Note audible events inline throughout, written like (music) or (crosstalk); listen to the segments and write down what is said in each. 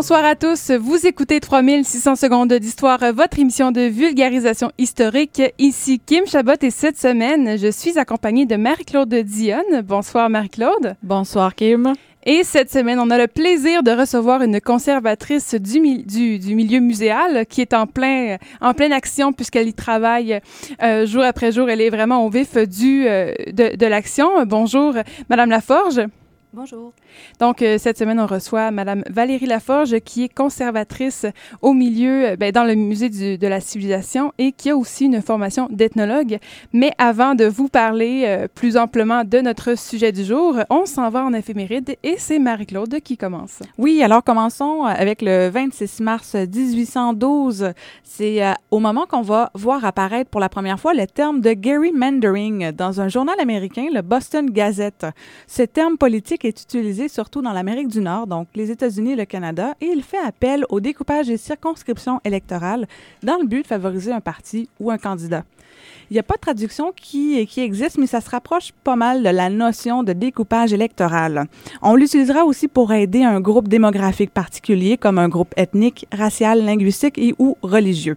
Bonsoir à tous. Vous écoutez 3600 secondes d'histoire, votre émission de vulgarisation historique. Ici Kim Chabot et cette semaine, je suis accompagnée de Marie-Claude Dionne. Bonsoir Marie-Claude. Bonsoir Kim. Et cette semaine, on a le plaisir de recevoir une conservatrice du, du, milieu muséal qui est en, plein, en pleine action puisqu'elle y travaille euh, jour après jour. Elle est vraiment au vif du, euh, de, de l'action. Bonjour, Madame Laforge. Bonjour. Donc, euh, cette semaine, on reçoit Madame Valérie Laforge, qui est conservatrice au milieu, euh, ben, dans le musée de la civilisation et qui a aussi une formation d'ethnologue. Mais avant de vous parler euh, plus amplement de notre sujet du jour, on s'en va en éphéméride et c'est Marie-Claude qui commence. Oui, alors commençons avec le 26 mars 1812. C'est au moment qu'on va voir apparaître pour la première fois le terme de gerrymandering dans un journal américain, le Boston Gazette. Ce terme politique est utilisé surtout dans l'Amérique du Nord, donc les États-Unis et le Canada, et il fait appel au découpage des circonscriptions électorales dans le but de favoriser un parti ou un candidat. Il n'y a pas de traduction qui, qui existe, mais ça se rapproche pas mal de la notion de découpage électoral. On l'utilisera aussi pour aider un groupe démographique particulier, comme un groupe ethnique, racial, linguistique et ou religieux.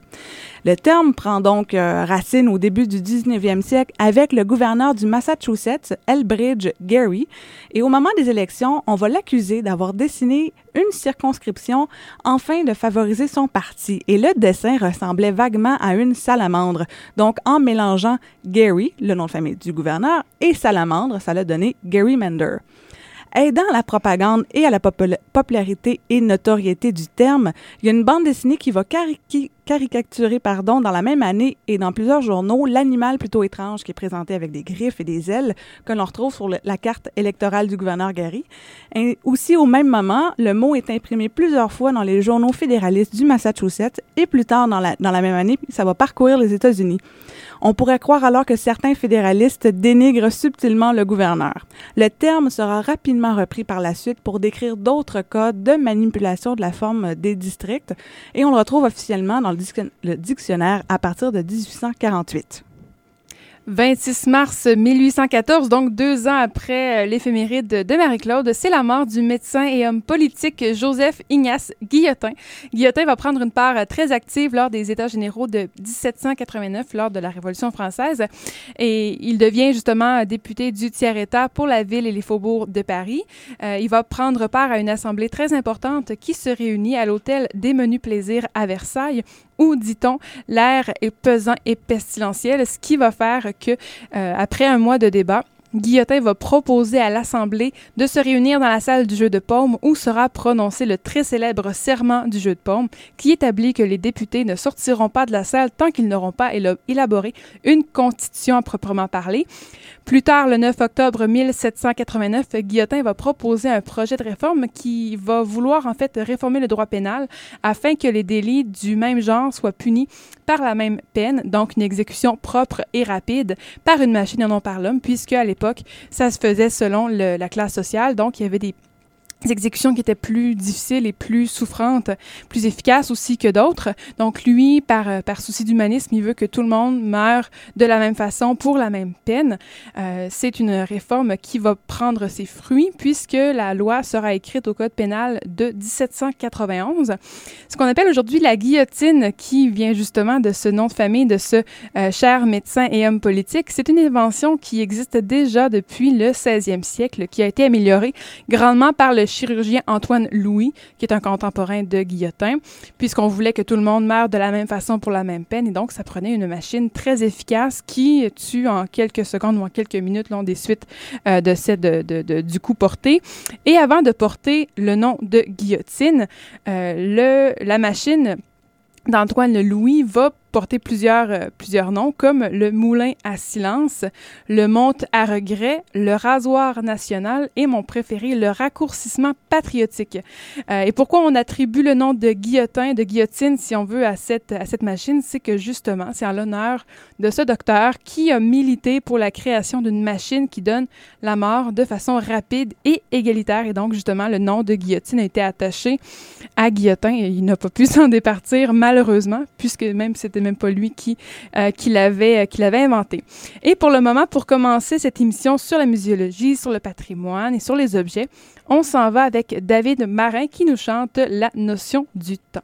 Le terme prend donc euh, racine au début du 19e siècle avec le gouverneur du Massachusetts, Elbridge Gerry. Et au moment des élections, on va l'accuser d'avoir dessiné une circonscription afin de favoriser son parti. Et le dessin ressemblait vaguement à une salamandre. Donc, en mélangeant Gary, le nom de famille du gouverneur, et salamandre, ça l'a donné Gerrymander. Aidant à la propagande et à la popularité et notoriété du terme, il y a une bande dessinée qui va caricaturer pardon, dans la même année et dans plusieurs journaux l'animal plutôt étrange qui est présenté avec des griffes et des ailes que l'on retrouve sur la carte électorale du gouverneur Gary. Aussi au même moment, le mot est imprimé plusieurs fois dans les journaux fédéralistes du Massachusetts et plus tard dans la, dans la même année, ça va parcourir les États-Unis. On pourrait croire alors que certains fédéralistes dénigrent subtilement le gouverneur. Le terme sera rapidement repris par la suite pour décrire d'autres cas de manipulation de la forme des districts et on le retrouve officiellement dans le dictionnaire à partir de 1848. 26 mars 1814, donc deux ans après euh, l'éphéméride de Marie-Claude, c'est la mort du médecin et homme politique Joseph Ignace Guillotin. Guillotin va prendre une part euh, très active lors des États généraux de 1789, lors de la Révolution française, et il devient justement député du tiers-État pour la ville et les faubourgs de Paris. Euh, il va prendre part à une assemblée très importante qui se réunit à l'hôtel des Menus Plaisirs à Versailles où, dit-on, l'air est pesant et pestilentiel, ce qui va faire que, euh, après un mois de débat, Guillotin va proposer à l'Assemblée de se réunir dans la salle du jeu de paume où sera prononcé le très célèbre serment du jeu de paume qui établit que les députés ne sortiront pas de la salle tant qu'ils n'auront pas élaboré une constitution à proprement parler. Plus tard, le 9 octobre 1789, Guillotin va proposer un projet de réforme qui va vouloir en fait réformer le droit pénal afin que les délits du même genre soient punis par la même peine, donc une exécution propre et rapide par une machine et non par l'homme, puisque à l'époque, ça se faisait selon la classe sociale, donc il y avait des exécutions qui étaient plus difficiles et plus souffrantes, plus efficaces aussi que d'autres. Donc lui, par, euh, par souci d'humanisme, il veut que tout le monde meure de la même façon pour la même peine. Euh, c'est une réforme qui va prendre ses fruits puisque la loi sera écrite au Code pénal de 1791. Ce qu'on appelle aujourd'hui la guillotine, qui vient justement de ce nom de famille de ce euh, cher médecin et homme politique, c'est une invention qui existe déjà depuis le 16e siècle, qui a été améliorée grandement par le chirurgien Antoine Louis, qui est un contemporain de Guillotin, puisqu'on voulait que tout le monde meure de la même façon pour la même peine. Et donc, ça prenait une machine très efficace qui tue en quelques secondes ou en quelques minutes long des suites euh, de, cette, du coup porté. Et avant de porter le nom de guillotine, euh, le, la machine d'Antoine Louis va porter plusieurs, euh, plusieurs noms, comme le moulin à silence, le monte à regret, le rasoir national et mon préféré, le raccourcissement patriotique. Euh, et pourquoi on attribue le nom de guillotin, de guillotine, si on veut, à cette, à cette machine, c'est que justement, c'est en l'honneur de ce docteur qui a milité pour la création d'une machine qui donne la mort de façon rapide et égalitaire. Et donc, justement, le nom de guillotine a été attaché à guillotin et il n'a pas pu (laughs) s'en départir, malheureusement, puisque même c'était même pas lui qui, qui l'avait qui l'avait inventé. Et pour le moment, pour commencer cette émission sur la muséologie, sur le patrimoine et sur les objets, on s'en va avec David Marin qui nous chante la notion du temps.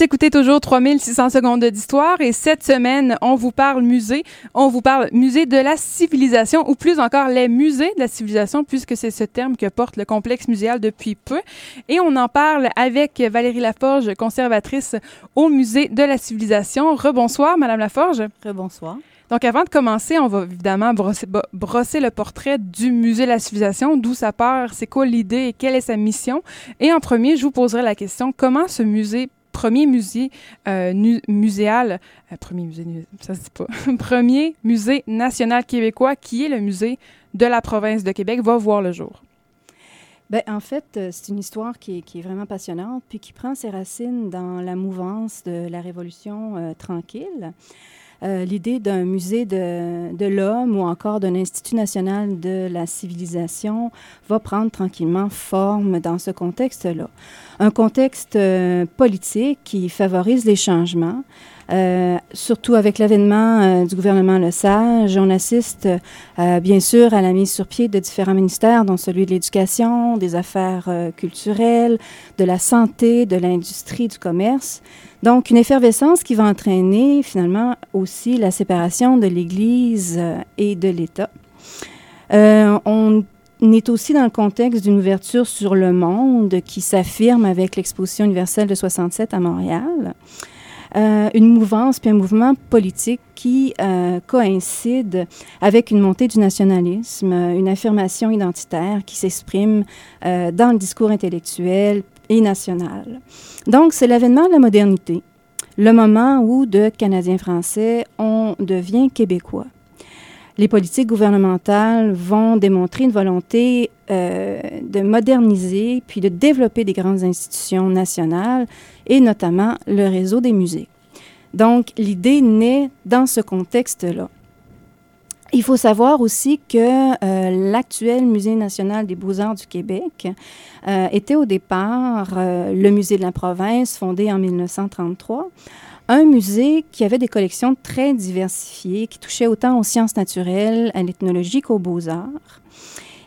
Vous écoutez toujours 3600 secondes d'histoire et cette semaine, on vous parle musée. On vous parle musée de la civilisation ou plus encore les musées de la civilisation puisque c'est ce terme que porte le complexe muséal depuis peu. Et on en parle avec Valérie Laforge, conservatrice au musée de la civilisation. Rebonsoir, Madame Laforge. Rebonsoir. Donc, avant de commencer, on va évidemment brosser, brosser, le portrait du musée de la civilisation, d'où ça part, c'est quoi l'idée? Et quelle est sa mission? Et en premier, je vous poserai la question comment ce musée premier musée euh, muséal, euh, premier musée, ça se dit pas, (laughs) premier musée national québécois qui est le musée de la province de Québec va voir le jour. Bien, en fait, euh, c'est une histoire qui est, qui est, vraiment passionnante, puis qui prend ses racines dans la mouvance de la Révolution tranquille. L'idée d'un musée de, de l'homme ou encore d'un institut national de la civilisation va prendre tranquillement forme dans ce contexte-là un contexte euh, politique qui favorise les changements. Euh, surtout avec l'avènement euh, du gouvernement Le Sage, on assiste euh, bien sûr à la mise sur pied de différents ministères, dont celui de l'éducation, des affaires culturelles, de la santé, de l'industrie, du commerce. Donc, une effervescence qui va entraîner finalement aussi la séparation de l'Église et de l'État. on est aussi dans le contexte d'une ouverture sur le monde qui s'affirme avec l'exposition universelle de 67 à Montréal. Euh, une mouvance puis un mouvement politique qui euh, coïncide avec une montée du nationalisme, une affirmation identitaire qui s'exprime euh, dans le discours intellectuel et national. Donc, c'est l'avènement de la modernité, le moment où, de Canadiens français, on devient québécois les politiques gouvernementales vont démontrer une volonté euh, de moderniser puis de développer des grandes institutions nationales et notamment le réseau des musées. Donc, l'idée naît dans ce contexte-là. Il faut savoir aussi que euh, l'actuel Musée national des beaux-arts du Québec euh, était au départ le musée de la province, fondé en 1933 un musée qui avait des collections très diversifiées, qui touchaient autant aux sciences naturelles, à l'ethnologie qu'aux beaux-arts.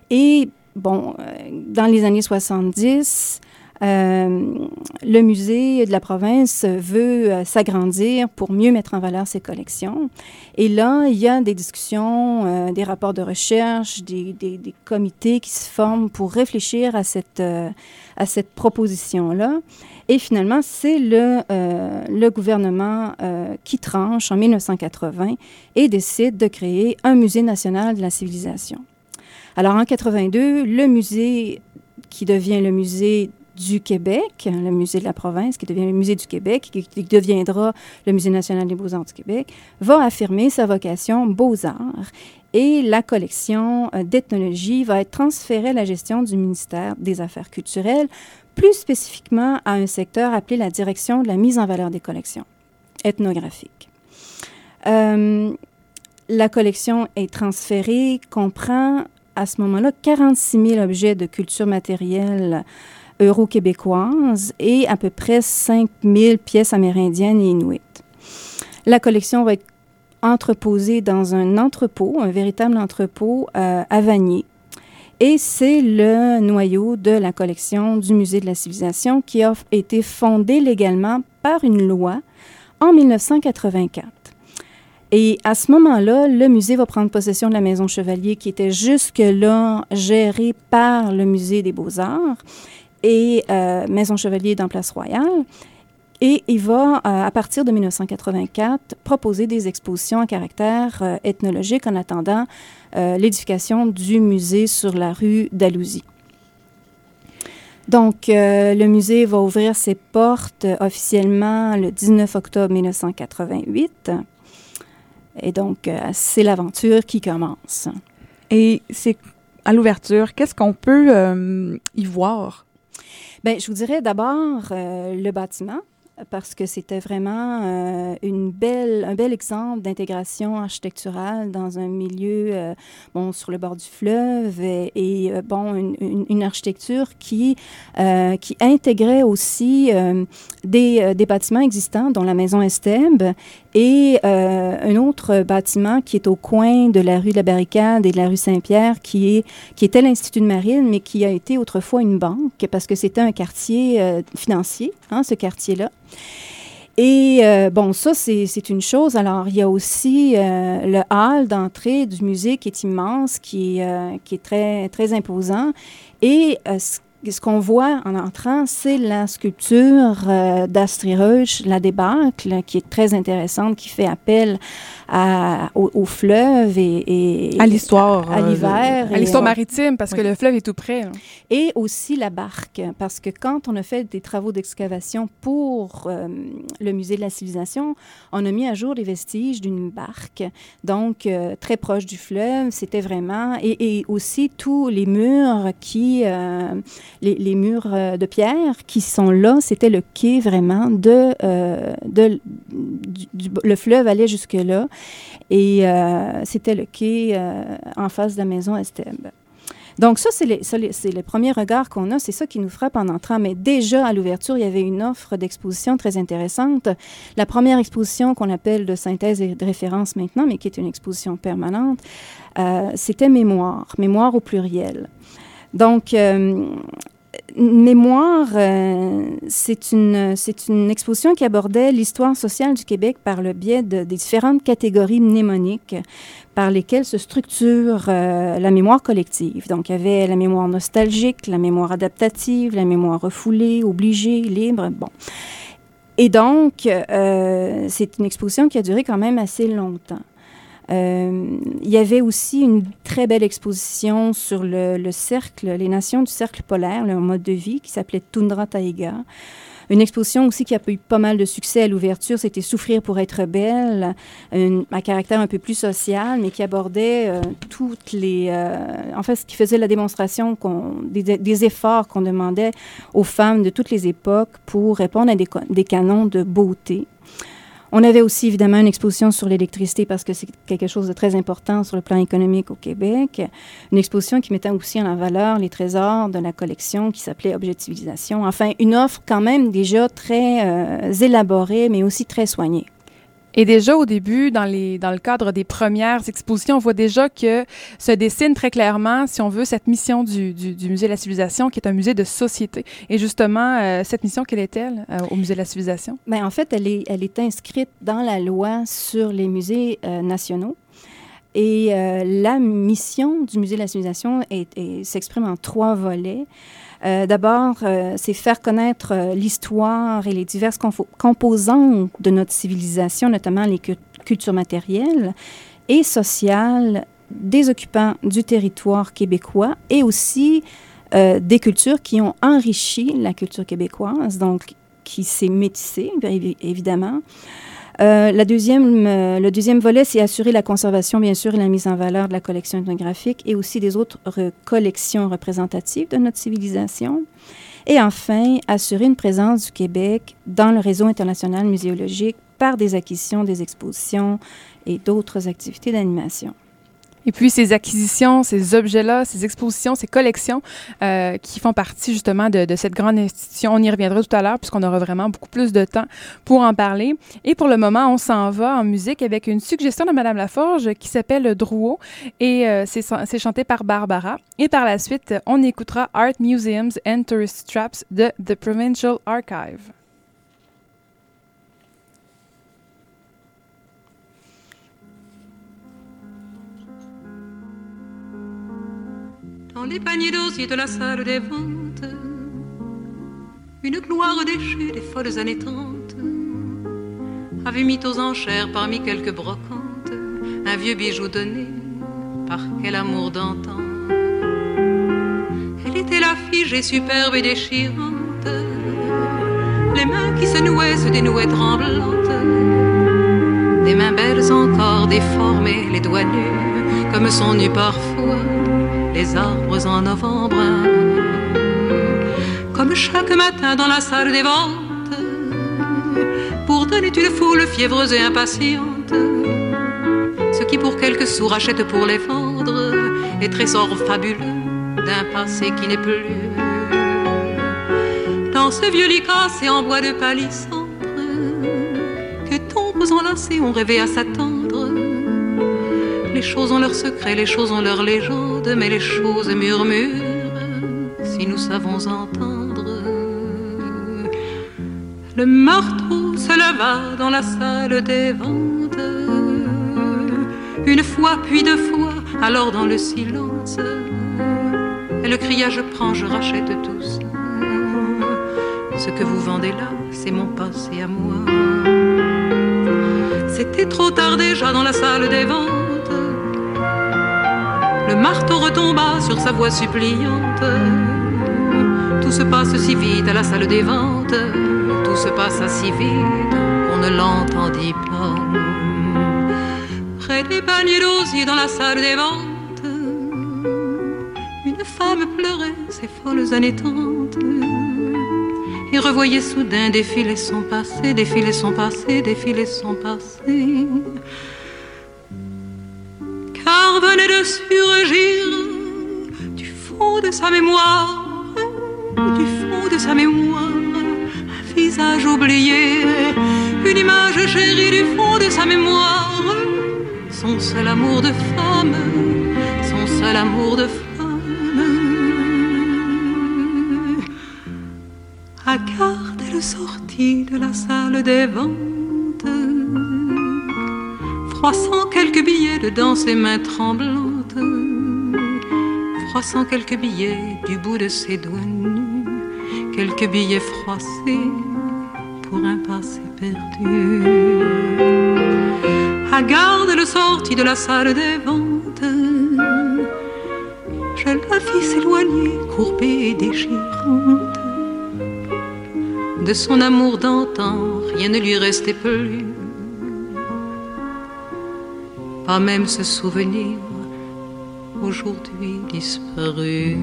Et, bon, euh, dans les années 70, euh, le musée de la province veut euh, s'agrandir pour mieux mettre en valeur ses collections. Et là, il y a des discussions, des rapports de recherche, des, des, des, comités qui se forment pour réfléchir à cette, à cette proposition-là. Et finalement, c'est le, euh, gouvernement euh, qui tranche en 1980 et décide de créer un musée national de la civilisation. Alors en 82, le musée qui devient le musée du Québec, le musée de la province, qui devient le musée du Québec, qui, deviendra le musée national des beaux-arts du Québec, va affirmer sa vocation beaux-arts et la collection euh, d'ethnologie va être transférée à la gestion du ministère des Affaires culturelles plus spécifiquement à un secteur appelé la direction de la mise en valeur des collections ethnographiques. Euh, la collection est transférée, comprend à ce moment-là 46 000 objets de culture matérielle euro-québécoise et à peu près 5 000 pièces amérindiennes et inuites. La collection va être entreposée dans un entrepôt, un véritable entrepôt euh, à Vanier, et c'est le noyau de la collection du Musée de la civilisation qui a été fondé légalement par une loi en 1984. Et à ce moment-là, le musée va prendre possession de la Maison Chevalier qui était jusque-là gérée par le Musée des beaux-arts et euh, Maison Chevalier dans Place Royale. Et il va, euh, à partir de 1984, proposer des expositions à caractère euh, ethnologique en attendant euh, l'édification du musée sur la rue d'Alousie. Donc, le musée va ouvrir ses portes officiellement le 19 octobre 1988. Et donc, c'est l'aventure qui commence. Et c'est à l'ouverture, qu'est-ce qu'on peut y voir? Bien, je vous dirais d'abord le bâtiment parce que c'était vraiment euh, une belle, un bel exemple d'intégration architecturale dans un milieu euh, bon, sur le bord du fleuve et, euh, bon, une, architecture qui, qui intégrait aussi des, des, bâtiments existants, dont la maison Esteb et un autre bâtiment qui est au coin de la rue de la Barricade et de la rue Saint-Pierre, qui, qui était l'Institut de Marine, mais qui a été autrefois une banque parce que c'était un quartier financier, hein, ce quartier-là. Et euh, bon, ça, c'est une chose. Alors, il y a aussi euh, le hall d'entrée du musée qui est immense, qui, euh, qui est très, très imposant. Et ce ce qu'on voit en entrant, c'est la sculpture euh, la débâcle, qui est très intéressante, qui fait appel à, au, fleuve et, à l'histoire, à, l'hiver, à l'histoire maritime, parce que le fleuve est tout près. Hein. Et aussi la barque, parce que quand on a fait des travaux d'excavation pour euh, le musée de la civilisation, on a mis à jour les vestiges d'une barque, donc euh, très proche du fleuve. C'était vraiment et, et, aussi tous les murs qui les, murs euh, de pierre qui sont là, c'était le quai vraiment de, euh, le fleuve allait jusque là et euh, c'était le quai en face de la maison Esteb. Donc ça, c'est les, les, premiers regards qu'on a, c'est ça qui nous frappe en entrant. Mais déjà, à l'ouverture, il y avait une offre d'exposition très intéressante. La première exposition qu'on appelle de synthèse et de référence maintenant, mais qui est une exposition permanente, c'était Mémoire, Mémoire au pluriel. Donc, euh, Mémoire, euh, c'est une, une exposition qui abordait l'histoire sociale du Québec par le biais de, des différentes catégories mnémoniques par lesquelles se structure euh, la mémoire collective. Donc, il y avait la mémoire nostalgique, la mémoire adaptative, la mémoire refoulée, obligée, libre. Bon. Et donc, c'est une exposition qui a duré quand même assez longtemps. Euh, il y avait aussi une très belle exposition sur le, cercle, les nations du cercle polaire, le mode de vie, qui s'appelait Tundra Taiga. Une exposition aussi qui a eu pas mal de succès à l'ouverture, c'était Souffrir pour être belle, un, caractère un peu plus social, mais qui abordait euh, toutes les... Euh, en fait, ce qui faisait la démonstration des, des, efforts qu'on demandait aux femmes de toutes les époques pour répondre à des canons de beauté. On avait aussi évidemment une exposition sur l'électricité parce que c'est quelque chose de très important sur le plan économique au Québec. Une exposition qui mettait aussi en valeur les trésors de la collection qui s'appelait Objectivisation. Enfin, une offre quand même déjà très euh, élaborée, mais aussi très soignée. Et déjà au début, dans, le cadre des premières expositions, on voit déjà que se dessine très clairement, si on veut, cette mission du, Musée de la Civilisation, qui est un musée de société. Et justement, euh, cette mission, quelle est-elle euh, au Musée de la Civilisation? Bien, en fait, elle est, elle est inscrite dans la loi sur les musées euh, nationaux. Et la mission du Musée de la Civilisation s'exprime en trois volets. Euh, d'abord, euh, c'est faire connaître euh, l'histoire et les diverses composantes de notre civilisation, notamment les cultures matérielles et sociales des occupants du territoire québécois et aussi des cultures qui ont enrichi la culture québécoise, donc qui s'est métissée, évidemment. Euh, la deuxième, euh, le deuxième volet, c'est assurer la conservation, bien sûr, et la mise en valeur de la collection ethnographique et aussi des autres collections représentatives de notre civilisation. Et enfin, assurer une présence du Québec dans le réseau international muséologique par des acquisitions, des expositions et d'autres activités d'animation. Et puis ces acquisitions, ces objets-là, ces expositions, ces collections euh, qui font partie justement de, de, cette grande institution, on y reviendra tout à l'heure puisqu'on aura vraiment beaucoup plus de temps pour en parler. Et pour le moment, on s'en va en musique avec une suggestion de Madame Laforge qui s'appelle Drouot et euh, c'est chanté par Barbara. Et par la suite, on écoutera Art Museums and Tourist Traps de The Provincial Archive. Dans les paniers d'osier de la salle des ventes, une gloire déchue des folles années trente avait mis aux enchères parmi quelques brocantes un vieux bijou donné par quel amour d'antan. Elle était la figée superbe et déchirante, les mains qui se nouaient se dénouaient tremblantes, des mains belles encore déformées, les doigts nus comme sont nus parfois les arbres en novembre. Comme chaque matin dans la salle des ventes, pour donner une foule fiévreuse et impatiente, ce qui pour quelques sous rachètent pour les vendre, et trésor fabuleux d'un passé qui n'est plus. Dans ce vieux lit cassé en bois de palissandre, que tombes enlacées ont rêvé à s'attendre les choses ont leurs secrets, les choses ont leurs légendes, mais les choses murmurent si nous savons entendre. Le marteau se leva dans la salle des ventes, une fois puis deux fois, alors dans le silence, elle cria Je prends, je rachète tous. Ce que vous vendez là, c'est mon passé à moi. C'était trop tard déjà dans la salle des ventes le marteau retomba sur sa voix suppliante. Tout se passe si vite à la salle des ventes, tout se passa si vite qu'on ne l'entendit pas. Près des paniers d'osier dans la salle des ventes, une femme pleurait ses folles années et revoyait soudain défiler son passé, défiler son passé, défiler son passé venait de surgir du fond de sa mémoire, du fond de sa mémoire, un visage oublié, une image chérie du fond de sa mémoire, son seul amour de femme, son seul amour de femme. À garde le sortie de la salle des ventes, froissant quelques billets dedans ses mains tremblantes froissant quelques billets du bout de ses doigts nus, quelques billets froissés pour un passé perdu. À garde le sortie de la salle des ventes, je la vis s'éloigner, courbée et déchirante. De son amour d'antan, rien ne lui restait plus, pas même ce souvenir aujourd'hui disparu.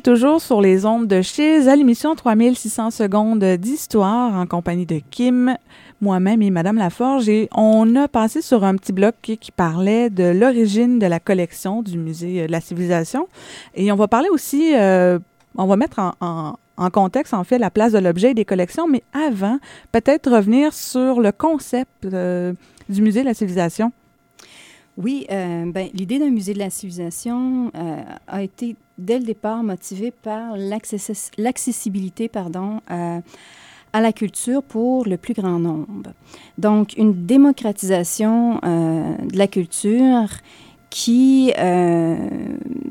Toujours sur les ondes de chez à l'émission 3600 secondes d'histoire en compagnie de Kim, moi-même et Madame Laforge. Et on a passé sur un petit bloc qui, parlait de l'origine de la collection du musée de la civilisation. Et on va parler aussi, euh, on va mettre en, contexte, en fait, la place de l'objet et des collections. Mais avant, peut-être revenir sur le concept euh, du musée de la civilisation. Oui, euh, ben, l'idée d'un musée de la civilisation a été dès le départ motivé par l'accessibilité pardon, à, à, la culture pour le plus grand nombre. Donc, une démocratisation euh, de la culture qui euh,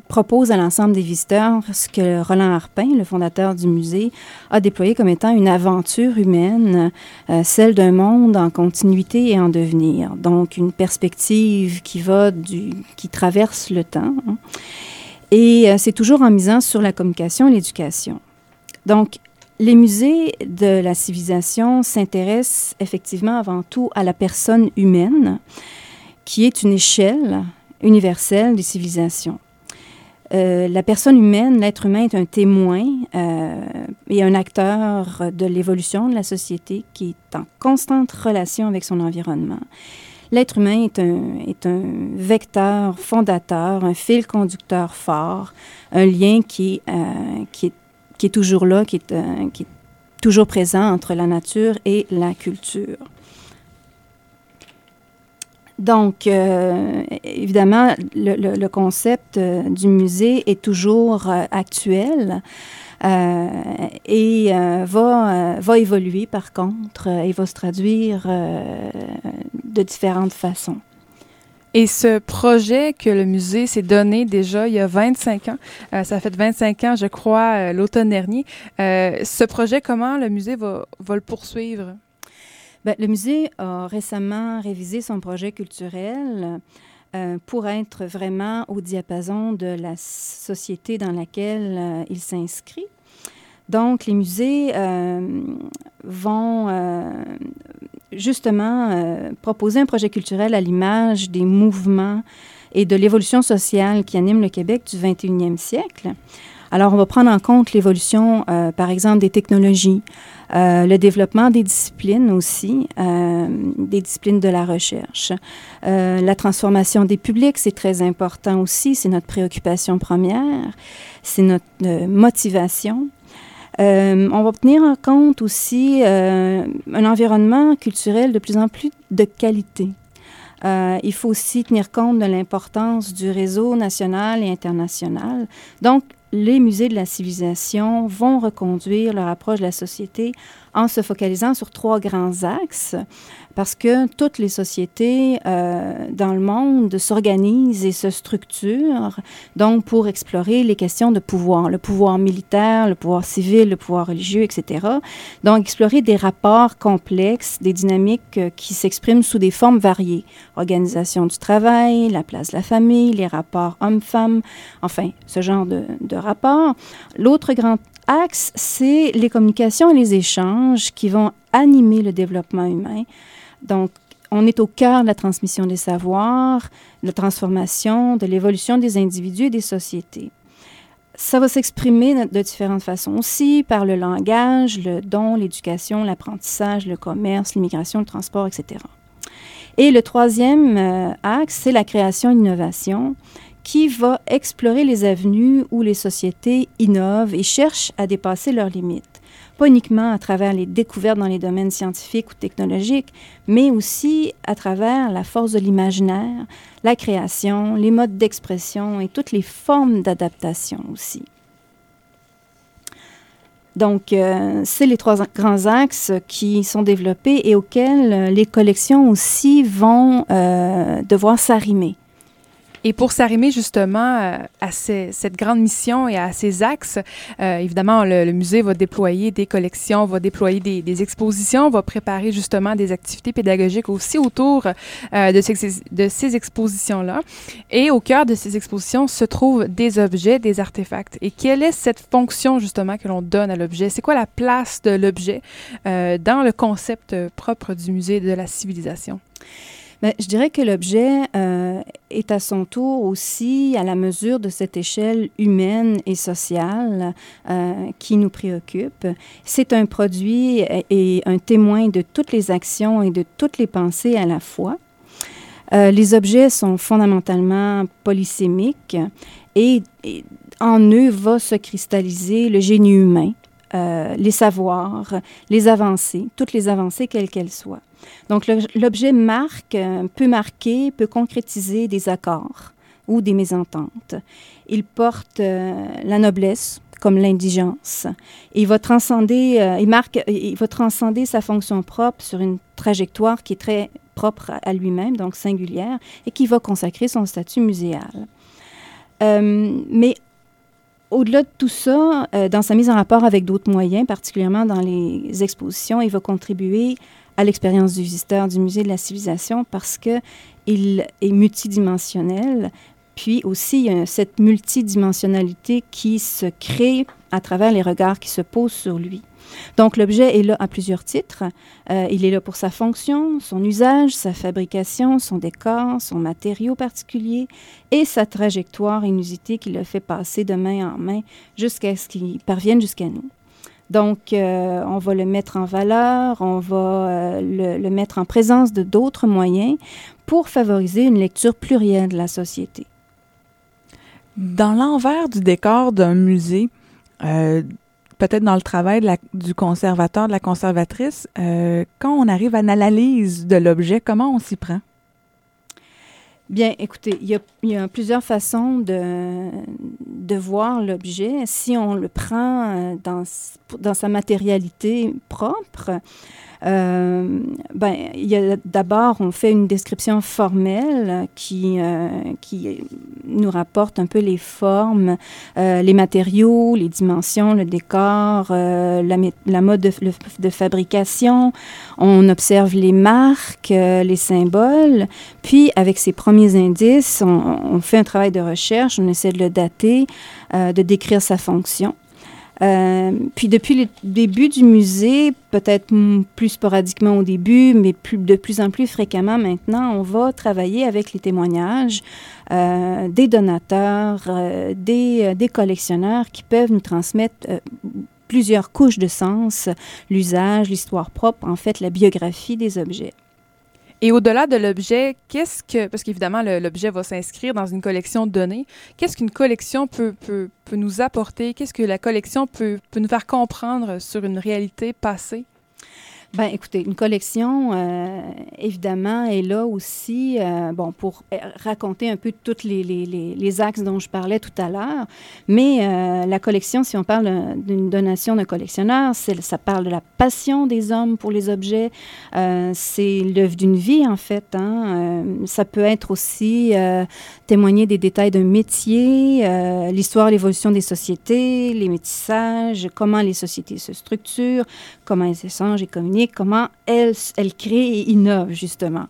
propose à l'ensemble des visiteurs ce que Roland Harpin, le fondateur du musée, a déployé comme étant une aventure humaine, euh, celle d'un monde en continuité et en devenir. Donc, une perspective qui va du, qui traverse le temps. Hein. Et euh, c'est toujours en misant sur la communication et l'éducation. Donc, les musées de la civilisation s'intéressent effectivement avant tout à la personne humaine, qui est une échelle universelle des civilisations. Euh, la personne humaine, l'être humain est un témoin euh, et un acteur de l'évolution de la société qui est en constante relation avec son environnement. L'être humain est un, vecteur fondateur, un fil conducteur fort, un lien qui, euh, est, toujours là, qui est, euh, qui est toujours présent entre la nature et la culture. Donc, euh, évidemment, le, concept du musée est toujours actuel. Euh, et euh, va, euh, va évoluer par contre et va se traduire de différentes façons. Et ce projet que le musée s'est donné déjà il y a 25 ans, ça fait 25 ans, je crois, l'automne dernier. ce projet, comment le musée va, va le poursuivre? Bien, le musée a récemment révisé son projet culturel euh, pour être vraiment au diapason de la société dans laquelle euh, il s'inscrit. Donc, les musées euh, vont justement proposer un projet culturel à l'image des mouvements et de l'évolution sociale qui anime le Québec du 21e siècle. Alors, on va prendre en compte l'évolution, par exemple, des technologies, euh, le développement des disciplines aussi, euh, des disciplines de la recherche. Euh, la transformation des publics, c'est très important aussi, c'est notre préoccupation première, c'est notre motivation. on va tenir en compte aussi un environnement culturel de plus en plus de qualité. il faut aussi tenir compte de l'importance du réseau national et international. Donc, les musées de la civilisation vont reconduire leur approche de la société en se focalisant sur trois grands axes, parce que toutes les sociétés euh, dans le monde s'organisent et se structurent, donc pour explorer les questions de pouvoir, le pouvoir militaire, le pouvoir civil, le pouvoir religieux, etc. Donc explorer des rapports complexes, des dynamiques euh, qui s'expriment sous des formes variées. Organisation du travail, la place de la famille, les rapports hommes-femmes, enfin, ce genre de, de rapports. L'autre grand axe, c'est les communications et les échanges qui vont animer le développement humain. Donc, on est au cœur de la transmission des savoirs, de la transformation, de l'évolution des individus et des sociétés. Ça va s'exprimer de différentes façons aussi, par le langage, le don, l'éducation, l'apprentissage, le commerce, l'immigration, le transport, etc. Et le troisième euh, axe, c'est la création et l'innovation qui va explorer les avenues où les sociétés innovent et cherchent à dépasser leurs limites. Pas uniquement à travers les découvertes dans les domaines scientifiques ou technologiques, mais aussi à travers la force de l'imaginaire, la création, les modes d'expression et toutes les formes d'adaptation aussi. Donc, euh, c'est les trois grands axes qui sont développés et auxquels les collections aussi vont euh, devoir s'arrimer. Et pour s'arrimer justement euh, à cette grande mission et à ces axes, euh, évidemment, le, musée va déployer des collections, va déployer des, expositions, va préparer justement des activités pédagogiques aussi autour euh, de ces, de ces expositions-là. Et au cœur de ces expositions se trouvent des objets, des artefacts. Et quelle est cette fonction justement que l'on donne à l'objet? C'est quoi la place de l'objet dans le concept propre du musée de la civilisation? Ben, je dirais que l'objet euh, est à son tour aussi à la mesure de cette échelle humaine et sociale euh, qui nous préoccupe. C'est un produit et un témoin de toutes les actions et de toutes les pensées à la fois. Euh, les objets sont fondamentalement polysémiques et, en eux va se cristalliser le génie humain, euh, les savoirs, les avancées, toutes les avancées quelles qu'elles soient. Donc l'objet marque, euh, peut marquer, peut concrétiser des accords ou des mésententes. Il porte la noblesse comme l'indigence. Il va transcender, il marque, il va transcender sa fonction propre sur une trajectoire qui est très propre à lui-même, donc singulière, et qui va consacrer son statut muséal. Euh, mais au-delà de tout ça, euh, dans sa mise en rapport avec d'autres moyens, particulièrement dans les expositions, il va contribuer à l'expérience du visiteur du musée de la civilisation parce qu'il est multidimensionnel. Puis aussi, il y a cette multidimensionnalité qui se crée à travers les regards qui se posent sur lui. Donc l'objet est là à plusieurs titres. Euh, il est là pour sa fonction, son usage, sa fabrication, son décor, son matériau particulier et sa trajectoire inusitée qui le fait passer de main en main jusqu'à ce qu'il parvienne jusqu'à nous. Donc, euh, on va le mettre en valeur, on va euh, le, le, mettre en présence de d'autres moyens pour favoriser une lecture plurielle de la société. Dans l'envers du décor d'un musée, peut-être dans le travail du conservateur, de la conservatrice, euh, quand on arrive à l'analyse de l'objet, comment on s'y prend? Bien, écoutez, il y a, plusieurs façons de, voir l'objet. Si on le prend euh, dans, sa matérialité propre, euh, ben, d'abord, on fait une description formelle qui, euh, nous rapporte un peu les formes, les matériaux, les dimensions, le décor, la, la, mode de, de, fabrication. On observe les marques, les symboles. Puis, avec ces premiers indices, on, fait un travail de recherche, on essaie de le dater, de décrire sa fonction. Euh, puis depuis le début du musée, peut-être plus sporadiquement au début, mais de plus en plus fréquemment maintenant, on va travailler avec les témoignages euh, des donateurs, euh, des, collectionneurs qui peuvent nous transmettre plusieurs couches de sens, l'usage, l'histoire propre, en fait la biographie des objets. Et au-delà de l'objet, qu'est-ce que, parce qu'évidemment, l'objet va s'inscrire dans une collection de données, qu'est-ce qu'une collection peut, peut, peut, nous apporter? Qu'est-ce que la collection peut, peut nous faire comprendre sur une réalité passée? Ben, écoutez, une collection, euh, évidemment, est là aussi, euh, bon, pour euh, raconter un peu tous les, les, les, axes dont je parlais tout à l'heure. Mais la collection, si on parle d'une donation d'un collectionneur, ça parle de la passion des hommes pour les objets. c'est l'œuvre d'une vie, en fait. Hein. ça peut être aussi témoigner des détails d'un métier, l'histoire, l'évolution des sociétés, les métissages, comment les sociétés se structurent, comment elles échangent et communiquent comment elle, elle crée et innove, justement.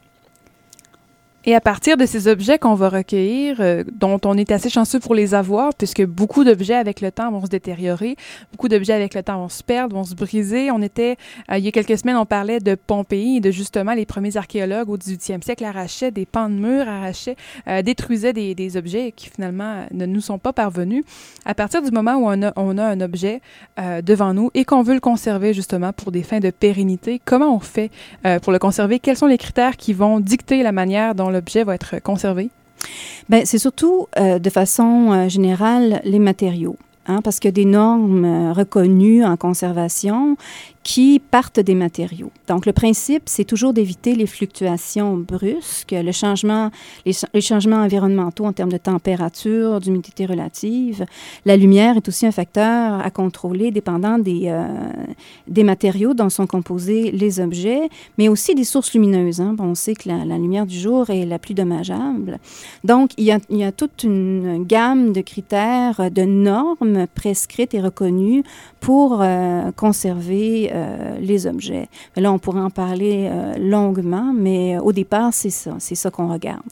Et à partir de ces objets qu'on va recueillir, euh, dont on est assez chanceux pour les avoir, puisque beaucoup d'objets avec le temps vont se détériorer, beaucoup d'objets avec le temps vont se perdre, vont se briser. On était, euh, il y a quelques semaines, on parlait de Pompéi et de justement les premiers archéologues au 18e siècle arrachaient des pans de murs, arrachaient, euh, détruisaient des, objets qui finalement ne nous sont pas parvenus. À partir du moment où on a, on a un objet devant nous et qu'on veut le conserver justement pour des fins de pérennité, comment on fait pour le conserver? Quels sont les critères qui vont dicter la manière dont l'objet va être conservé? Bien, c'est surtout euh, de façon euh, générale les matériaux. Hein, parce a des normes euh, reconnues en conservation qui partent des matériaux. Donc, le principe, c'est toujours d'éviter les fluctuations brusques, le changement, les, changements environnementaux en termes de température, d'humidité relative. La lumière est aussi un facteur à contrôler dépendant des, euh, des matériaux dont sont composés les objets, mais aussi des sources lumineuses. Hein. Bon, on sait que la, lumière du jour est la plus dommageable. Donc, il y a toute une gamme de critères, de normes prescrites et reconnues pour euh, conserver euh, les objets. Mais là, on pourrait en parler euh, longuement, mais au départ, c'est ça, c'est ça qu'on regarde.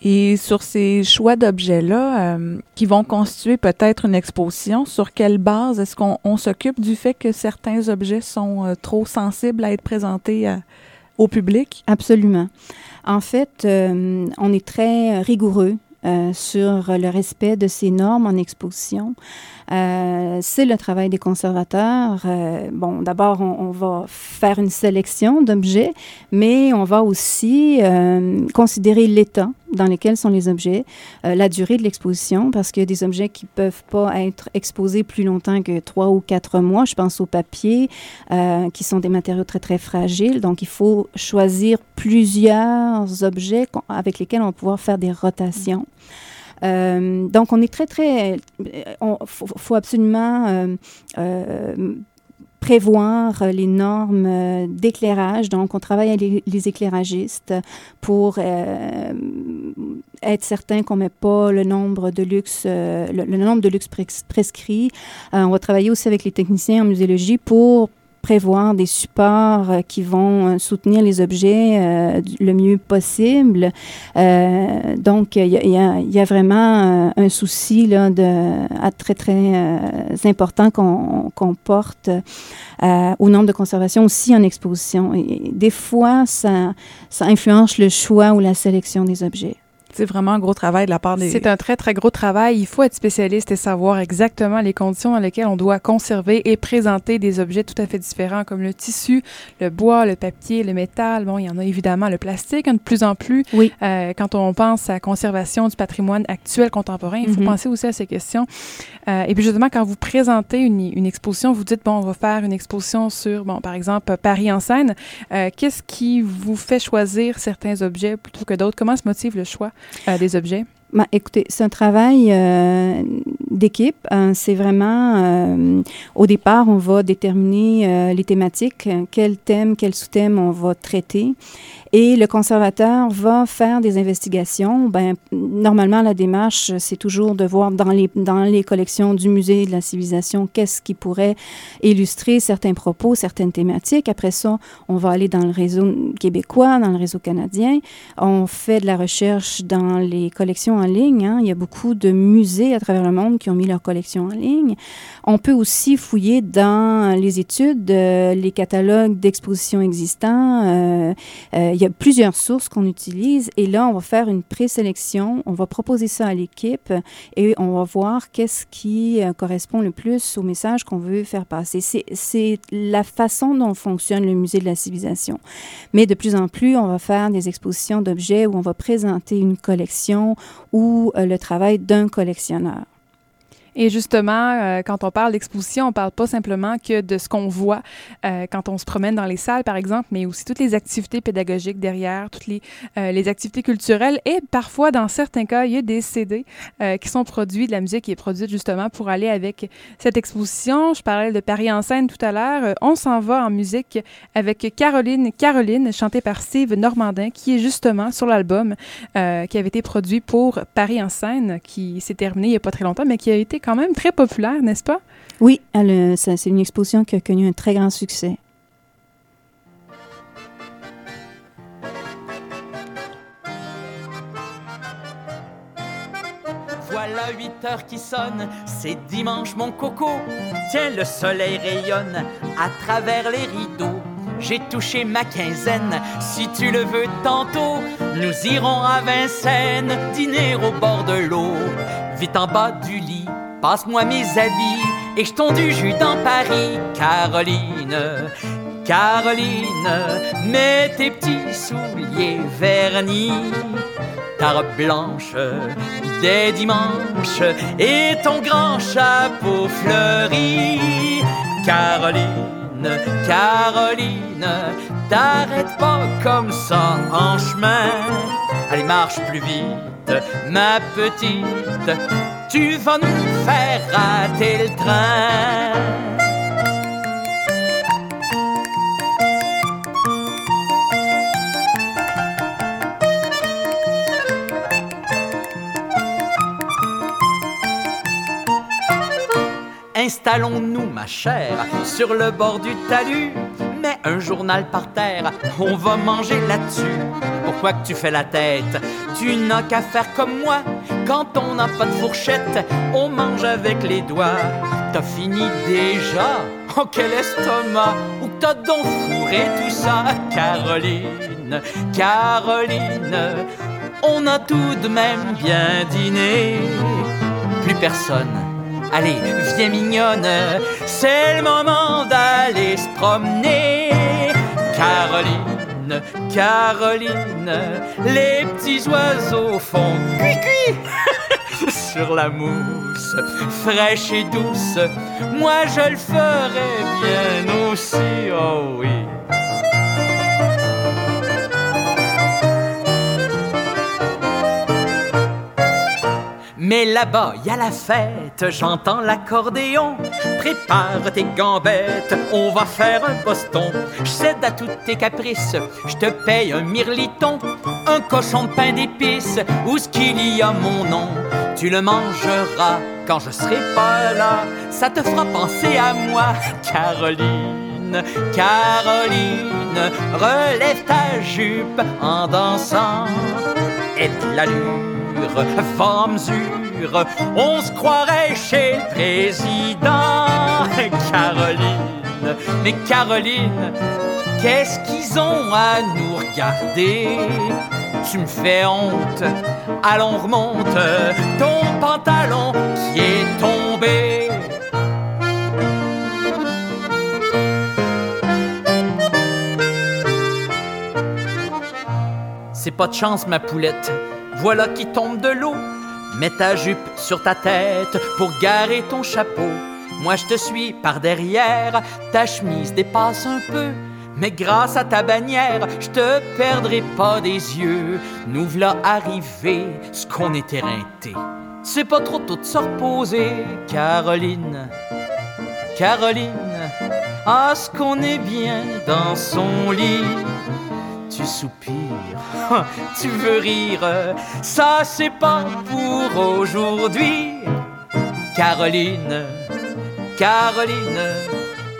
Et sur ces choix d'objets-là, qui vont constituer peut-être une exposition, sur quelle base est-ce qu'on s'occupe du fait que certains objets sont trop sensibles à être présentés au public? Absolument. En fait, euh, on est très rigoureux euh, sur le respect de ces normes en exposition. Euh, c'est le travail des conservateurs. Euh, bon, d'abord, on, on, va faire une sélection d'objets, mais on va aussi euh, considérer l'état dans lequel sont les objets, euh, la durée de l'exposition, parce qu'il y a des objets qui peuvent pas être exposés plus longtemps que trois ou quatre mois. Je pense au papier, euh, qui sont des matériaux très, très fragiles. Donc, il faut choisir plusieurs objets avec lesquels on va pouvoir faire des rotations. Euh, donc, on est très, très... Il faut, faut, absolument euh, euh, prévoir les normes euh, d'éclairage. Donc, on travaille avec les, éclairagistes pour euh, être certain qu'on ne met pas le nombre de luxe, euh, le, nombre de luxe pres prescrit. on va travailler aussi avec les techniciens en muséologie pour prévoir des supports euh, qui vont euh, soutenir les objets euh, le mieux possible. Donc, il y, a vraiment un souci à très, très important qu'on qu porte au nombre de conservation aussi en exposition. Des fois, ça influence le choix ou la sélection des objets. C'est vraiment un gros travail de la part des... C'est un très, très gros travail. Il faut être spécialiste et savoir exactement les conditions dans lesquelles on doit conserver et présenter des objets tout à fait différents comme le tissu, le bois, le papier, le métal. Bon, il y en a évidemment le plastique, hein, de plus en plus. Oui. Euh, quand on pense à la conservation du patrimoine actuel contemporain, il faut mm -hmm. penser aussi à ces questions. Euh, et puis justement, quand vous présentez une, une, exposition, vous dites, bon, on va faire une exposition sur, bon, par exemple, Paris en scène. Euh, Qu'est-ce qui vous fait choisir certains objets plutôt que d'autres? Comment se motive le choix? Euh, des objets? Écoutez, c'est un travail euh, d'équipe. Euh, c'est vraiment, euh, au départ, on va déterminer les thématiques, quel thème, quel sous-thème on va traiter. Et le conservateur va faire des investigations. Ben, normalement, la démarche, c'est toujours de voir dans les, dans les collections du Musée de la civilisation qu'est-ce qui pourrait illustrer certains propos, certaines thématiques. Après ça, on va aller dans le réseau québécois, dans le réseau canadien. On fait de la recherche dans les collections en ligne. Hein. Il y a beaucoup de musées à travers le monde qui ont mis leurs collections en ligne. On peut aussi fouiller dans les études, euh, les catalogues d'expositions existants. Euh, euh, il y a plusieurs sources qu'on utilise et là, on va faire une présélection. On va proposer ça à l'équipe et on va voir qu'est-ce qui euh, correspond le plus au message qu'on veut faire passer. C'est la façon dont fonctionne le musée de la civilisation. Mais de plus en plus, on va faire des expositions d'objets où on va présenter une collection ou euh, le travail d'un collectionneur. Et justement, euh, quand on parle d'exposition, on parle pas simplement que de ce qu'on voit euh, quand on se promène dans les salles, par exemple, mais aussi toutes les activités pédagogiques derrière, toutes les, euh, les activités culturelles et parfois, dans certains cas, il y a des CD qui sont produits, de la musique qui est produite justement pour aller avec cette exposition. Je parlais de Paris en scène tout à l'heure. On s'en va en musique avec Caroline, Caroline, chantée par Steve Normandin, qui est justement sur l'album qui avait été produit pour Paris en scène, qui s'est terminé il n'y a pas très longtemps, mais qui a été quand même très populaire, n'est-ce pas? Oui, c'est une exposition qui a connu un très grand succès. Voilà 8 heures qui sonnent, c'est dimanche mon coco. Tiens, le soleil rayonne à travers les rideaux. J'ai touché ma quinzaine, si tu le veux tantôt, nous irons à Vincennes, dîner au bord de l'eau. Vite en bas du lit, passe-moi mes habits et jetons du jus dans Paris, Caroline. Caroline, mets tes petits souliers vernis, ta robe blanche des dimanches et ton grand chapeau fleuri. Caroline, Caroline, t'arrêtes pas comme ça en chemin. Allez, marche plus vite, ma petite, tu vas nous faire rater le train. Installons-nous, ma chère, sur le bord du talus. Mets un journal par terre, on va manger là-dessus. Pourquoi que tu fais la tête? Tu n'as qu'à faire comme moi. Quand on n'a pas de fourchette, on mange avec les doigts. T'as fini déjà Oh, quel estomac? Où t'as donc fourré tout ça? Caroline, Caroline On a tout de même bien dîné Plus personne Allez, viens mignonne, c'est le moment d'aller se promener. Caroline, Caroline, les petits oiseaux font cui-cui (laughs) sur la mousse, fraîche et douce. Moi je le ferai bien aussi, oh oui. Mais là-bas, y a la fête, j'entends l'accordéon. Prépare tes gambettes, on va faire un Boston. Je à tous tes caprices, je te paye un mirliton, un cochon de pain d'épices, où ce qu'il y a mon nom. Tu le mangeras quand je serai pas là, ça te fera penser à moi, Caroline. Caroline, relève ta jupe en dansant et la lune femme sûre, on se croirait chez le président. Caroline, mais Caroline, qu'est-ce qu'ils ont à nous regarder? Tu me fais honte, allons remonte ton pantalon qui est tombé. C'est pas de chance, ma poulette voilà qui tombe de l'eau. Mets ta jupe sur ta tête pour garer ton chapeau. Moi je te suis par derrière, ta chemise dépasse un peu. Mais grâce à ta bannière, je te perdrai pas des yeux. Nous voilà arrivés, ce qu'on est éreinté. C'est pas trop tôt de se reposer, Caroline. Caroline, ah, ce qu'on est bien dans son lit tu soupires, (laughs) tu veux rire, ça c'est pas pour aujourd'hui. Caroline, Caroline,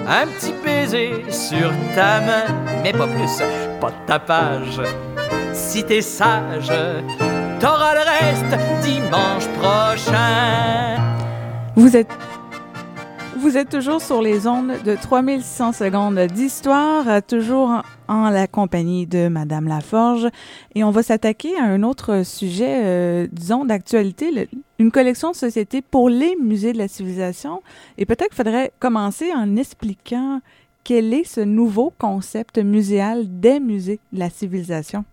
un petit baiser sur ta main, mais pas plus, pas de tapage. Si t'es sage, t'auras le reste dimanche prochain. Vous êtes vous êtes toujours sur les ondes de 3600 secondes d'histoire, toujours en la compagnie de Madame Laforge. Et on va s'attaquer à un autre sujet, euh, disons, d'actualité, une collection de société pour les musées de la civilisation. Et peut-être qu'il faudrait commencer en expliquant quel est ce nouveau concept muséal des musées de la civilisation.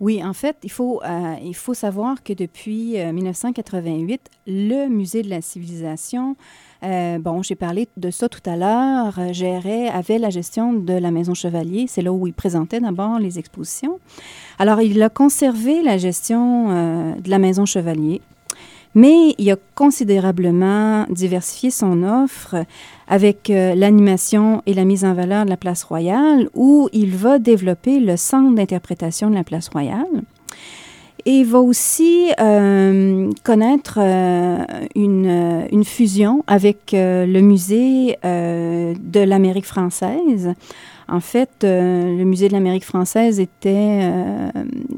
Oui, en fait, il faut, euh, il faut savoir que depuis 1988, euh, le musée de la civilisation euh, bon, j'ai parlé de ça tout à l'heure. Euh, gérait, avait la gestion de la Maison Chevalier. C'est là où il présentait d'abord les expositions. Alors, il a conservé la gestion euh, de la Maison Chevalier, mais il a considérablement diversifié son offre avec l'animation et la mise en valeur de la place royale, où il va développer le centre d'interprétation de la place royale. Et il va aussi euh, connaître euh, une, une, fusion avec euh, le musée de l'Amérique française. En fait, le musée de l'Amérique française était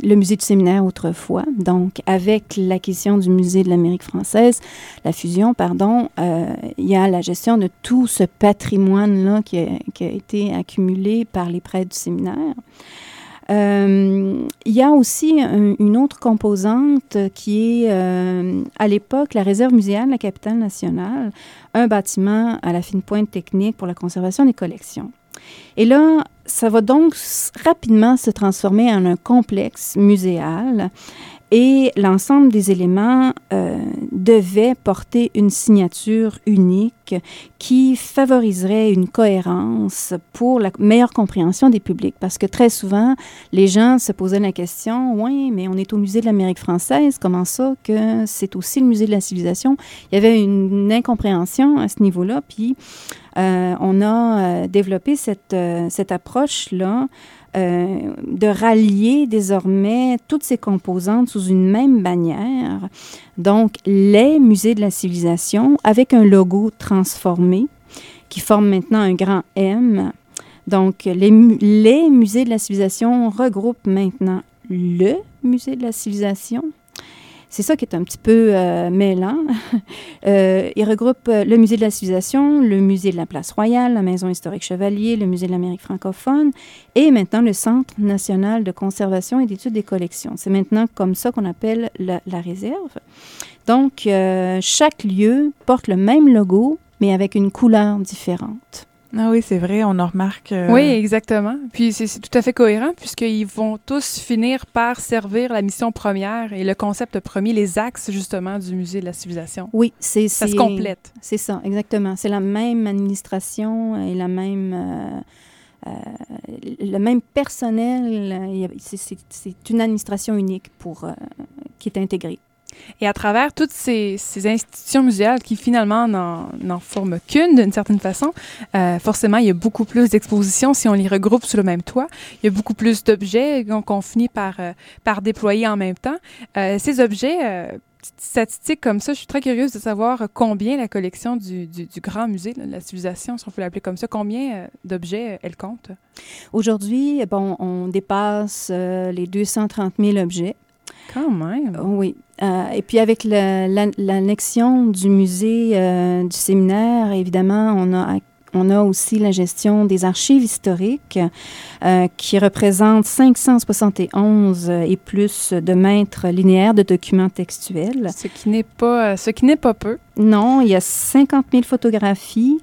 le musée du séminaire autrefois. Donc, avec l'acquisition du musée de l'Amérique française, la fusion, pardon, il y a la gestion de tout ce patrimoine-là qui, a été accumulé par les prêtres du séminaire. Euh, il y a aussi une autre composante qui est, euh, à l'époque, la réserve muséale de la capitale nationale, un bâtiment à la fine pointe technique pour la conservation des collections. Et là, ça va donc rapidement se transformer en un complexe muséal et l'ensemble des éléments euh, devait porter une signature unique qui favoriserait une cohérence pour la meilleure compréhension des publics. Parce que très souvent, les gens se posaient la question, oui, mais on est au musée de l'Amérique française, comment ça que c'est aussi le musée de la civilisation? Il y avait une, incompréhension à ce niveau-là, puis euh, on a euh, développé cette, euh, cette approche-là euh, de rallier désormais toutes ces composantes sous une même bannière. Donc, les musées de la civilisation avec un logo transformé qui forme maintenant un grand M. Donc, les, les musées de la civilisation regroupent maintenant le musée de la civilisation. C'est ça qui est un petit peu mêlant. (laughs) il regroupe le musée de la civilisation, le musée de la place royale, la maison historique Chevalier, le musée de l'Amérique francophone et maintenant le Centre national de conservation et d'études des collections. C'est maintenant comme ça qu'on appelle la, la réserve. Donc, chaque lieu porte le même logo, mais avec une couleur différente. Ah oui, c'est vrai, on en remarque. Euh, oui, exactement. Puis c'est tout à fait cohérent puisqu'ils vont tous finir par servir la mission première et le concept premier, les axes justement du musée de la civilisation. Oui, c'est ça se complète. C'est ça, exactement. C'est la même administration et la même euh, euh, le même personnel. C'est une administration unique pour qui est intégrée. Et à travers toutes ces, institutions muséales qui finalement n'en forment qu'une d'une certaine façon, euh, forcément, il y a beaucoup plus d'expositions si on les regroupe sous le même toit. Il y a beaucoup plus d'objets qu'on finit par, euh, par déployer en même temps. Euh, ces objets, statistiques comme ça, je suis très curieuse de savoir combien la collection du, du, Grand Musée de la civilisation, si on peut l'appeler comme ça, combien d'objets elle compte? Aujourd'hui, bon, on dépasse les 230 000 objets. Quand même. Oui. Euh, et puis avec l'annexion du musée euh, du séminaire, évidemment, on a on a aussi la gestion des archives historiques euh, qui représentent 571 et plus de mètres linéaires de documents textuels. Ce qui n'est pas, ce qui n'est pas peu. Non, il y a 50 000 photographies.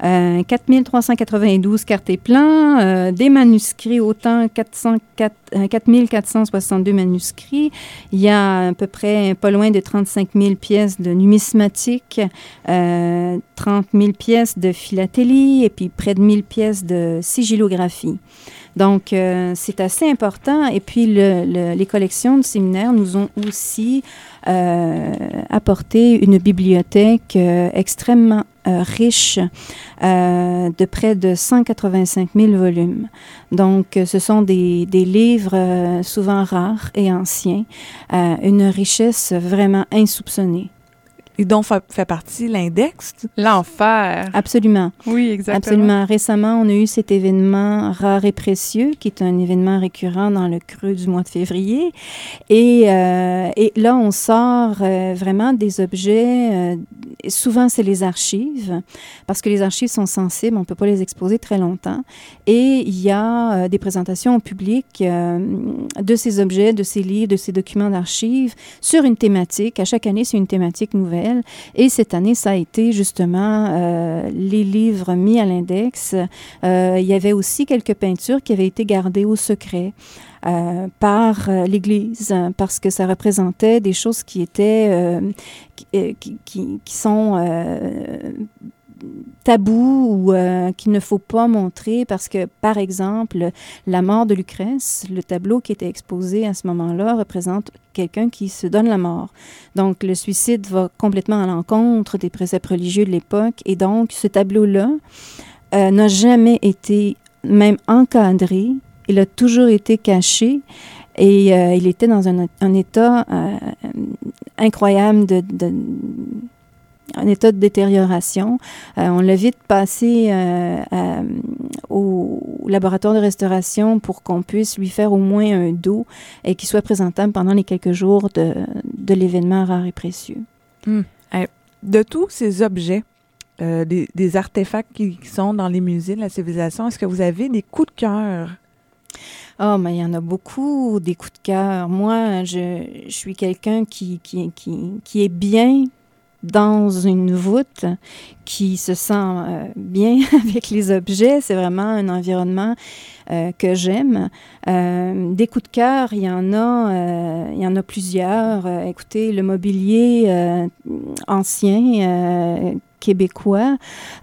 4392 euh, cartes et plans, euh, des manuscrits, autant 4462 4462 euh, manuscrits. Il y a à peu près pas loin de 35 000 pièces de numismatique, 30 000 pièces de philatélie et puis près de 1000 pièces de sigillographie. Donc, c'est assez important. Et puis, les collections du séminaire nous ont aussi apporté une bibliothèque extrêmement euh, riche euh, de près de 185 000 volumes. Donc, euh, ce sont des, des livres souvent rares et anciens, une richesse vraiment insoupçonnée. Et dont fait partie l'index? L'enfer. Absolument. Oui, exactement. Absolument. Récemment, on a eu cet événement rare et précieux, qui est un événement récurrent dans le creux du mois de février. Et, euh, et là, on sort euh, vraiment des objets. Euh, souvent, c'est les archives, parce que les archives sont sensibles, on ne peut pas les exposer très longtemps. Et il y a des présentations au public de ces objets, de ces livres, de ces documents d'archives sur une thématique. À chaque année, c'est une thématique nouvelle. Et cette année, ça a été justement euh, les livres mis à l'index. Euh, il y avait aussi quelques peintures qui avaient été gardées au secret. Euh, par l'Église, parce que ça représentait des choses qui étaient, qui, sont tabou ou euh, qu'il ne faut pas montrer parce que, par exemple, la mort de Lucrèce, le tableau qui était exposé à ce moment-là représente quelqu'un qui se donne la mort. Donc, le suicide va complètement à l'encontre des préceptes religieux de l'époque et donc ce tableau-là euh, n'a jamais été même encadré, il a toujours été caché et euh, il était dans un, état incroyable de un état de détérioration. Euh, on l'a vite passé euh, au laboratoire de restauration pour qu'on puisse lui faire au moins un dos et qu'il soit présentable pendant les quelques jours de, de l'événement rare et précieux. Hmm. De tous ces objets, euh, des, des, artefacts qui, sont dans les musées de la civilisation, est-ce que vous avez des coups de cœur? Oh, mais il y en a beaucoup, des coups de cœur. Moi, je, je suis quelqu'un qui, qui, qui, qui est bien dans une voûte qui se sent euh, bien (laughs) avec les objets. C'est vraiment un environnement euh, que j'aime. Euh, des coups de cœur, il y en a, il y en a plusieurs. écoutez, le mobilier ancien québécois.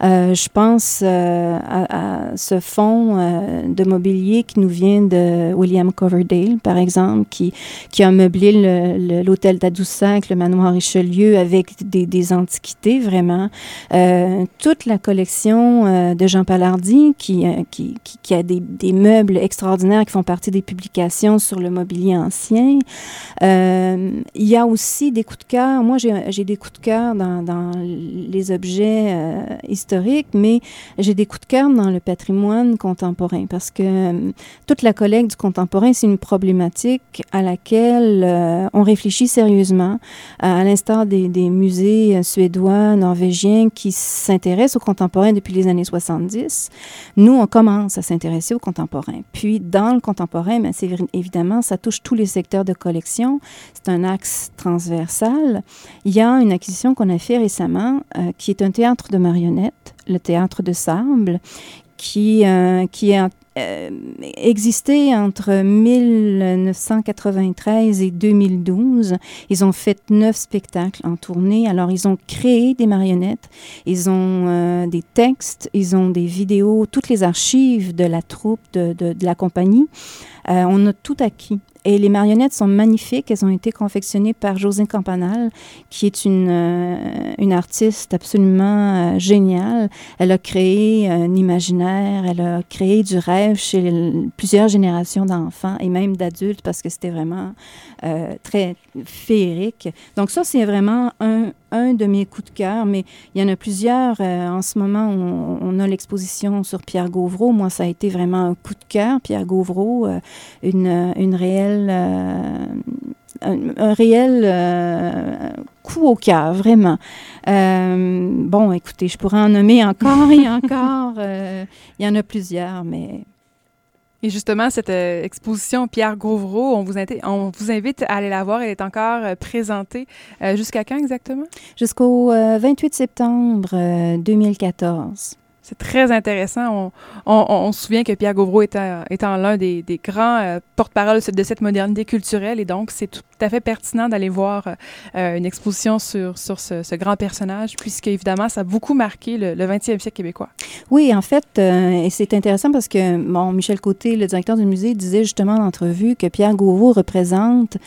Euh, je pense euh, à, ce fonds euh, de mobilier qui nous vient de William Coverdale, par exemple, qui, qui a meublé l'hôtel d'Adoussac, le manoir Richelieu, avec des, des antiquités, vraiment. toute la collection de Jean Palardy, qui, qui, qui, a des, des, meubles extraordinaires qui font partie des publications sur le mobilier ancien. il y a aussi des coups de cœur. Moi, j'ai des coups de cœur dans, dans les objets objets euh, historiques, mais j'ai des coups de cœur dans le patrimoine contemporain parce que euh, toute la collecte du contemporain, c'est une problématique à laquelle euh, on réfléchit sérieusement, à l'instar des, des, musées suédois, norvégiens qui s'intéressent au contemporain depuis les années 70. Nous, on commence à s'intéresser au contemporain. Puis, dans le contemporain, ben, c'est évidemment, ça touche tous les secteurs de collection. C'est un axe transversal. Il y a une acquisition qu'on a fait récemment, euh, qui est un théâtre de marionnettes, le théâtre de Sable, qui, euh, qui a euh, existé entre 1993 et 2012. Ils ont fait neuf spectacles en tournée. Alors, ils ont créé des marionnettes, ils ont euh, des textes, ils ont des vidéos, toutes les archives de la troupe, de, de, la compagnie. On a tout acquis. Et les marionnettes sont magnifiques. Elles ont été confectionnées par José Campanal, qui est une, euh, une artiste absolument euh, géniale. Elle a créé un imaginaire, elle a créé du rêve chez plusieurs générations d'enfants et même d'adultes parce que c'était vraiment euh, très féerique. Donc ça, c'est vraiment un, un de mes coups de cœur, mais il y en a plusieurs. Euh, en ce moment, on, a l'exposition sur Pierre Gauvreau. Moi, ça a été vraiment un coup de cœur. Pierre Gauvreau, euh, une, une réelle... Euh, un, un, réel euh, coup au cœur, vraiment. Euh, bon, écoutez, je pourrais en nommer encore et encore. (laughs) il y en a plusieurs, mais et justement, cette euh, exposition Pierre Gauvreau, on vous, on vous, invite à aller la voir. Elle est encore euh, présentée euh, jusqu'à quand exactement? Jusqu'au 28 septembre 2014. C'est très intéressant. On, se souvient que Pierre Gauvreau était, étant l'un des, grands euh, porte-parole de cette modernité culturelle et donc c'est tout à fait pertinent d'aller voir euh, une exposition sur, sur ce, grand personnage puisque évidemment ça a beaucoup marqué le, le 20e siècle québécois. Oui, en fait, euh, et c'est intéressant parce que bon, Michel Côté, le directeur du musée, disait justement en entrevue que Pierre Gauvreau représente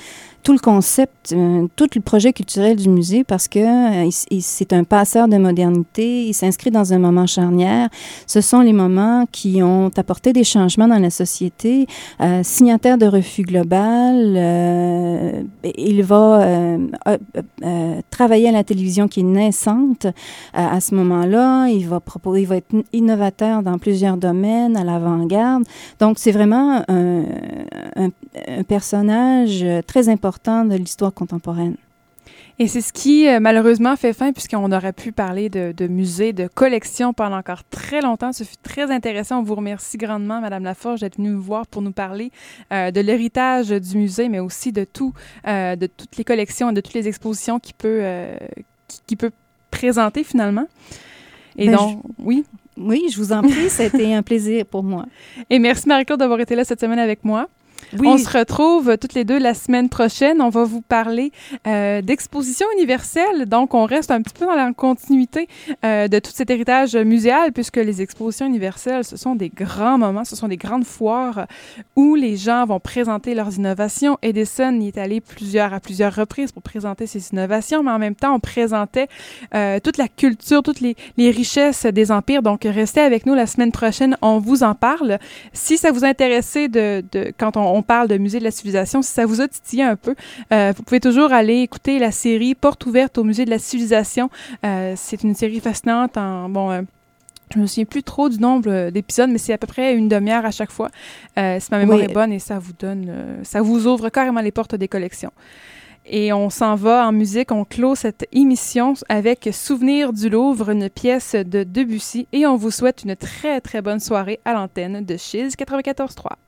tout le concept, euh, tout le projet culturel du musée parce que euh, c'est un passeur de modernité, il s'inscrit dans un moment charnière. Ce sont les moments qui ont apporté des changements dans la société. Euh, signataire de refus global, euh, il va euh, travailler à la télévision qui est naissante à ce moment-là. Il va proposer, il va être innovateur dans plusieurs domaines, à l'avant-garde. Donc c'est vraiment un, un, un personnage très important de l'histoire contemporaine. Et c'est ce qui, euh, malheureusement, fait fin, puisqu'on aurait pu parler de, de musées, de collections pendant encore très longtemps. Ce fut très intéressant. On vous remercie grandement, Madame Laforge, d'être venue nous voir pour nous parler euh, de l'héritage du musée, mais aussi de tout, euh, de toutes les collections et de toutes les expositions qu'il peut, qui, qui, peut présenter finalement. Et ben, donc, je... oui. Oui, je vous en prie, c'était un plaisir pour moi. Et merci Marie-Claude d'avoir été là cette semaine avec moi. On se retrouve toutes les deux la semaine prochaine. On va vous parler euh, d'exposition universelle. Donc, on reste un petit peu dans la continuité euh, de tout cet héritage muséal, puisque les expositions universelles, ce sont des grands moments, ce sont des grandes foires où les gens vont présenter leurs innovations. Edison y est allé plusieurs, à plusieurs reprises pour présenter ses innovations, mais en même temps, on présentait euh, toute la culture, toutes les, les richesses des empires. Donc, restez avec nous la semaine prochaine. On vous en parle. Si ça vous intéressait de, de quand on on parle de musée de la civilisation, si ça vous a titillé un peu, euh, vous pouvez toujours aller écouter la série Porte ouverte au musée de la civilisation. Euh, c'est une série fascinante en bon. Euh, je me souviens plus trop du nombre d'épisodes, mais c'est à peu près une demi-heure à chaque fois. si ma mémoire oui. est bonne et ça vous donne, ça vous ouvre carrément les portes des collections. Et on s'en va en musique. On clôt cette émission avec Souvenir du Louvre, une pièce de Debussy. Et on vous souhaite une très, très bonne soirée à l'antenne de Chiz 94.3.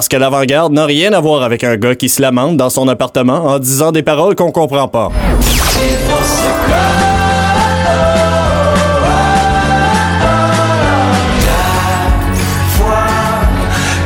Parce que l'avant-garde n'a rien à voir avec un gars qui se lamente dans son appartement en disant des paroles qu'on comprend pas.